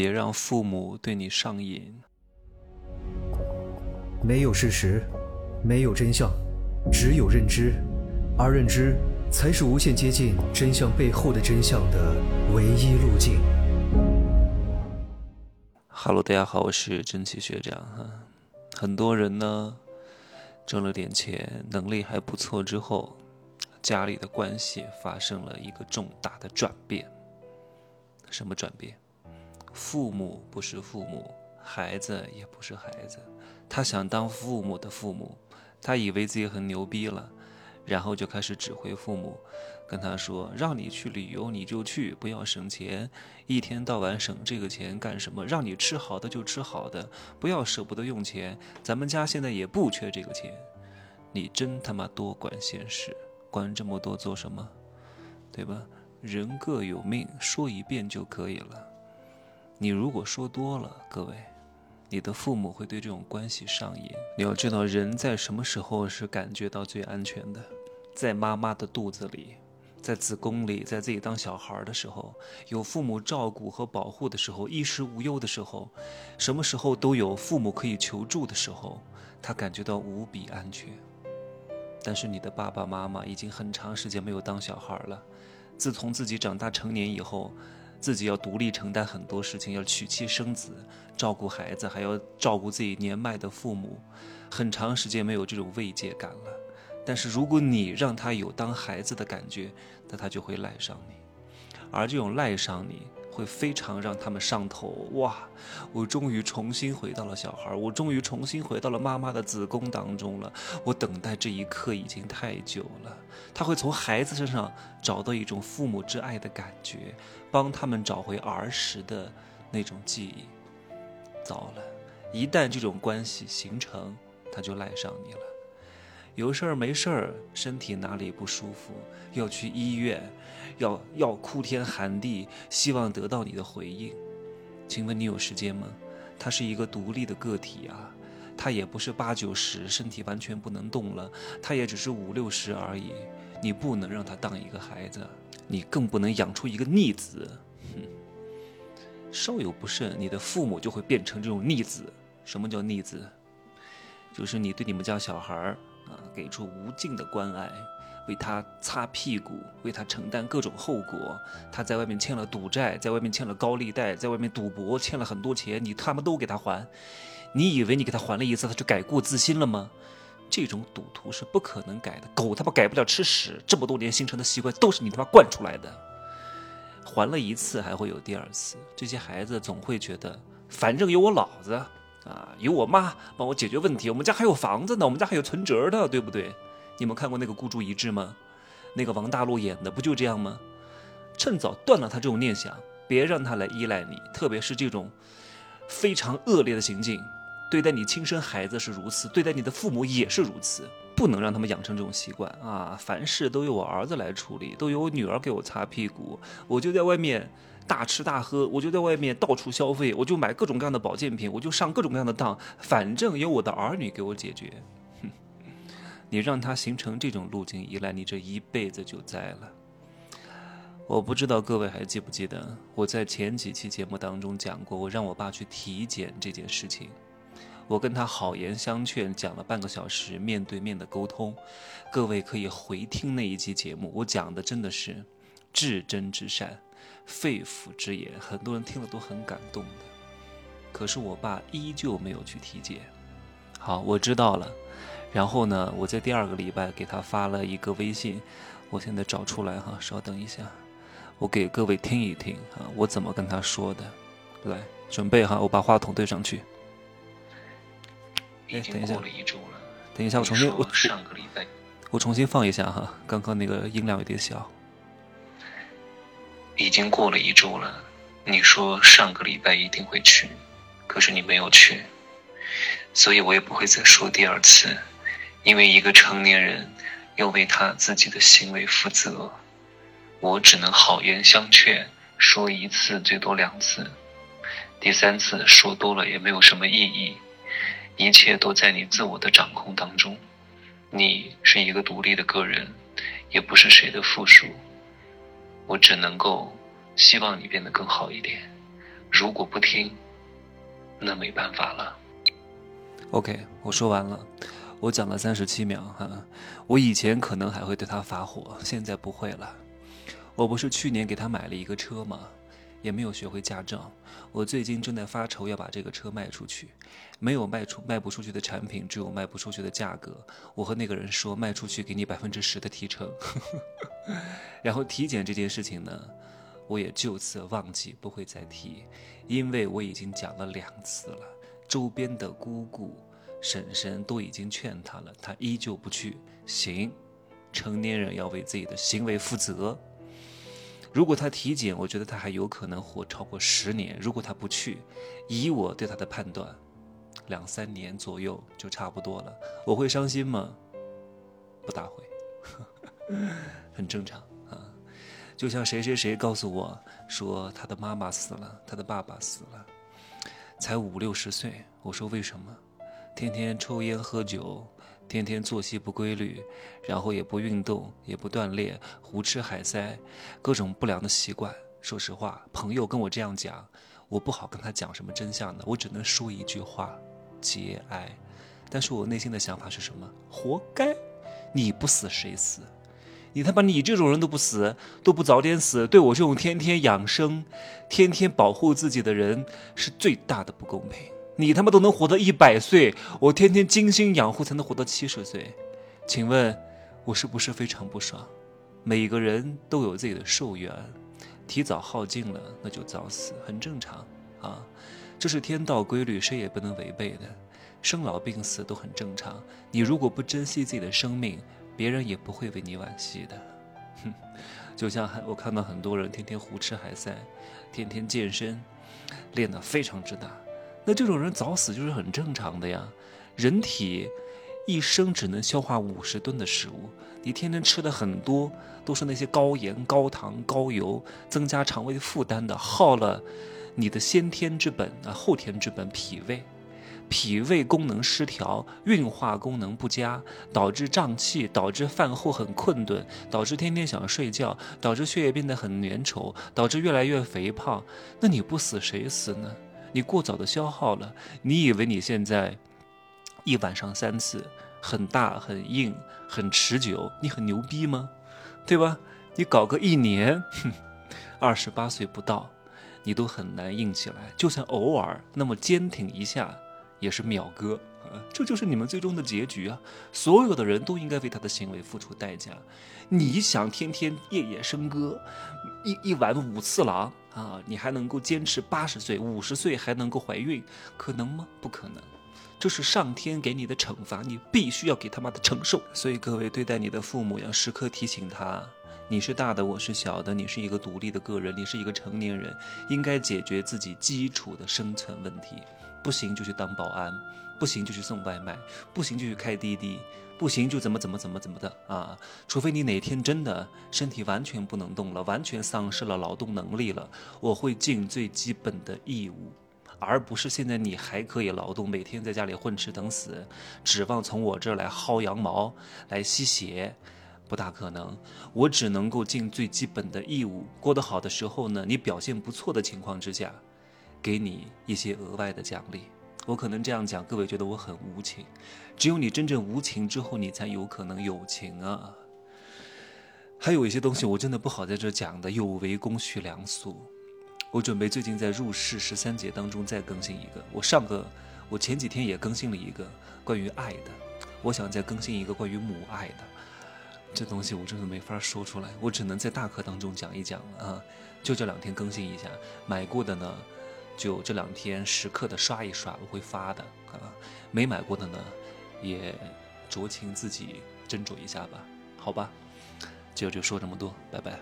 别让父母对你上瘾。没有事实，没有真相，只有认知，而认知才是无限接近真相背后的真相的唯一路径。Hello，大家好，我是真奇学长哈。很多人呢，挣了点钱，能力还不错之后，家里的关系发生了一个重大的转变。什么转变？父母不是父母，孩子也不是孩子。他想当父母的父母，他以为自己很牛逼了，然后就开始指挥父母，跟他说：“让你去旅游你就去，不要省钱，一天到晚省这个钱干什么？让你吃好的就吃好的，不要舍不得用钱。咱们家现在也不缺这个钱，你真他妈多管闲事，管这么多做什么？对吧？人各有命，说一遍就可以了。你如果说多了，各位。”你的父母会对这种关系上瘾。你要知道，人在什么时候是感觉到最安全的？在妈妈的肚子里，在子宫里，在自己当小孩的时候，有父母照顾和保护的时候，衣食无忧的时候，什么时候都有父母可以求助的时候，他感觉到无比安全。但是你的爸爸妈妈已经很长时间没有当小孩了，自从自己长大成年以后。自己要独立承担很多事情，要娶妻生子，照顾孩子，还要照顾自己年迈的父母，很长时间没有这种慰藉感了。但是如果你让他有当孩子的感觉，那他就会赖上你，而这种赖上你。会非常让他们上头哇！我终于重新回到了小孩，我终于重新回到了妈妈的子宫当中了。我等待这一刻已经太久了。他会从孩子身上找到一种父母之爱的感觉，帮他们找回儿时的那种记忆。糟了，一旦这种关系形成，他就赖上你了。有事儿没事儿，身体哪里不舒服，要去医院，要要哭天喊地，希望得到你的回应。请问你有时间吗？他是一个独立的个体啊，他也不是八九十，身体完全不能动了，他也只是五六十而已。你不能让他当一个孩子，你更不能养出一个逆子。哼，稍有不慎，你的父母就会变成这种逆子。什么叫逆子？就是你对你们家小孩儿。啊，给出无尽的关爱，为他擦屁股，为他承担各种后果。他在外面欠了赌债，在外面欠了高利贷，在外面赌博欠了很多钱，你他妈都给他还。你以为你给他还了一次，他就改过自新了吗？这种赌徒是不可能改的，狗他妈改不了吃屎。这么多年形成的习惯都是你他妈惯出来的。还了一次还会有第二次，这些孩子总会觉得，反正有我老子。啊，有我妈帮我解决问题，我们家还有房子呢，我们家还有存折的，对不对？你们看过那个孤注一掷吗？那个王大陆演的不就这样吗？趁早断了他这种念想，别让他来依赖你，特别是这种非常恶劣的行径，对待你亲生孩子是如此，对待你的父母也是如此，不能让他们养成这种习惯啊！凡事都由我儿子来处理，都由我女儿给我擦屁股，我就在外面。大吃大喝，我就在外面到处消费，我就买各种各样的保健品，我就上各种各样的当，反正有我的儿女给我解决。哼，你让他形成这种路径依赖，你这一辈子就栽了。我不知道各位还记不记得，我在前几期节目当中讲过，我让我爸去体检这件事情，我跟他好言相劝，讲了半个小时面对面的沟通，各位可以回听那一期节目，我讲的真的是至真至善。肺腑之言，很多人听了都很感动的。可是我爸依旧没有去体检。好，我知道了。然后呢，我在第二个礼拜给他发了一个微信，我现在找出来哈，稍等一下，我给各位听一听啊，我怎么跟他说的。来，准备哈，我把话筒对上去。哎，等一下，等一下，我重新我上个礼拜，我重新放一下哈，刚刚那个音量有点小。已经过了一周了，你说上个礼拜一定会去，可是你没有去，所以我也不会再说第二次，因为一个成年人要为他自己的行为负责，我只能好言相劝，说一次最多两次，第三次说多了也没有什么意义，一切都在你自我的掌控当中，你是一个独立的个人，也不是谁的附属。我只能够希望你变得更好一点，如果不听，那没办法了。OK，我说完了，我讲了三十七秒哈。我以前可能还会对他发火，现在不会了。我不是去年给他买了一个车吗？也没有学会驾照。我最近正在发愁要把这个车卖出去，没有卖出卖不出去的产品，只有卖不出去的价格。我和那个人说，卖出去给你百分之十的提成。然后体检这件事情呢，我也就此忘记，不会再提，因为我已经讲了两次了。周边的姑姑、婶婶都已经劝他了，他依旧不去。行，成年人要为自己的行为负责。如果他体检，我觉得他还有可能活超过十年。如果他不去，以我对他的判断，两三年左右就差不多了。我会伤心吗？不大会，很正常啊。就像谁谁谁告诉我说他的妈妈死了，他的爸爸死了，才五六十岁。我说为什么？天天抽烟喝酒。天天作息不规律，然后也不运动，也不锻炼，胡吃海塞，各种不良的习惯。说实话，朋友跟我这样讲，我不好跟他讲什么真相的，我只能说一句话：节哀。但是我内心的想法是什么？活该！你不死谁死？你他妈你这种人都不死，都不早点死，对我这种天天养生、天天保护自己的人是最大的不公平。你他妈都能活到一百岁，我天天精心养护才能活到七十岁，请问，我是不是非常不爽？每个人都有自己的寿元，提早耗尽了，那就早死，很正常啊，这是天道规律，谁也不能违背的。生老病死都很正常，你如果不珍惜自己的生命，别人也不会为你惋惜的。哼，就像我看到很多人天天胡吃海塞，天天健身，练得非常之大。那这种人早死就是很正常的呀，人体一生只能消化五十吨的食物，你天天吃的很多都是那些高盐、高糖、高油，增加肠胃负担的，耗了你的先天之本啊，后天之本脾胃，脾胃功能失调，运化功能不佳，导致胀气，导致饭后很困顿，导致天天想睡觉，导致血液变得很粘稠，导致越来越肥胖。那你不死谁死呢？你过早的消耗了，你以为你现在一晚上三次，很大、很硬、很持久，你很牛逼吗？对吧？你搞个一年，哼，二十八岁不到，你都很难硬起来。就算偶尔那么坚挺一下，也是秒割啊。这就是你们最终的结局啊！所有的人都应该为他的行为付出代价。你想天天夜夜笙歌，一一晚五次郎啊，你还能够坚持八十岁、五十岁还能够怀孕，可能吗？不可能，这是上天给你的惩罚，你必须要给他妈的承受。所以各位对待你的父母，要时刻提醒他：你是大的，我是小的，你是一个独立的个人，你是一个成年人，应该解决自己基础的生存问题。不行就去当保安。不行就去送外卖，不行就去开滴滴，不行就怎么怎么怎么怎么的啊！除非你哪天真的身体完全不能动了，完全丧失了劳动能力了，我会尽最基本的义务，而不是现在你还可以劳动，每天在家里混吃等死，指望从我这儿来薅羊毛、来吸血，不大可能。我只能够尽最基本的义务。过得好的时候呢，你表现不错的情况之下，给你一些额外的奖励。我可能这样讲，各位觉得我很无情。只有你真正无情之后，你才有可能有情啊。还有一些东西我真的不好在这讲的，有违公序良俗。我准备最近在入世十三节当中再更新一个。我上个，我前几天也更新了一个关于爱的，我想再更新一个关于母爱的。这东西我真的没法说出来，我只能在大课当中讲一讲了啊。就这两天更新一下，买过的呢。就这两天时刻的刷一刷，我会发的啊。没买过的呢，也酌情自己斟酌一下吧，好吧。就就说这么多，拜拜。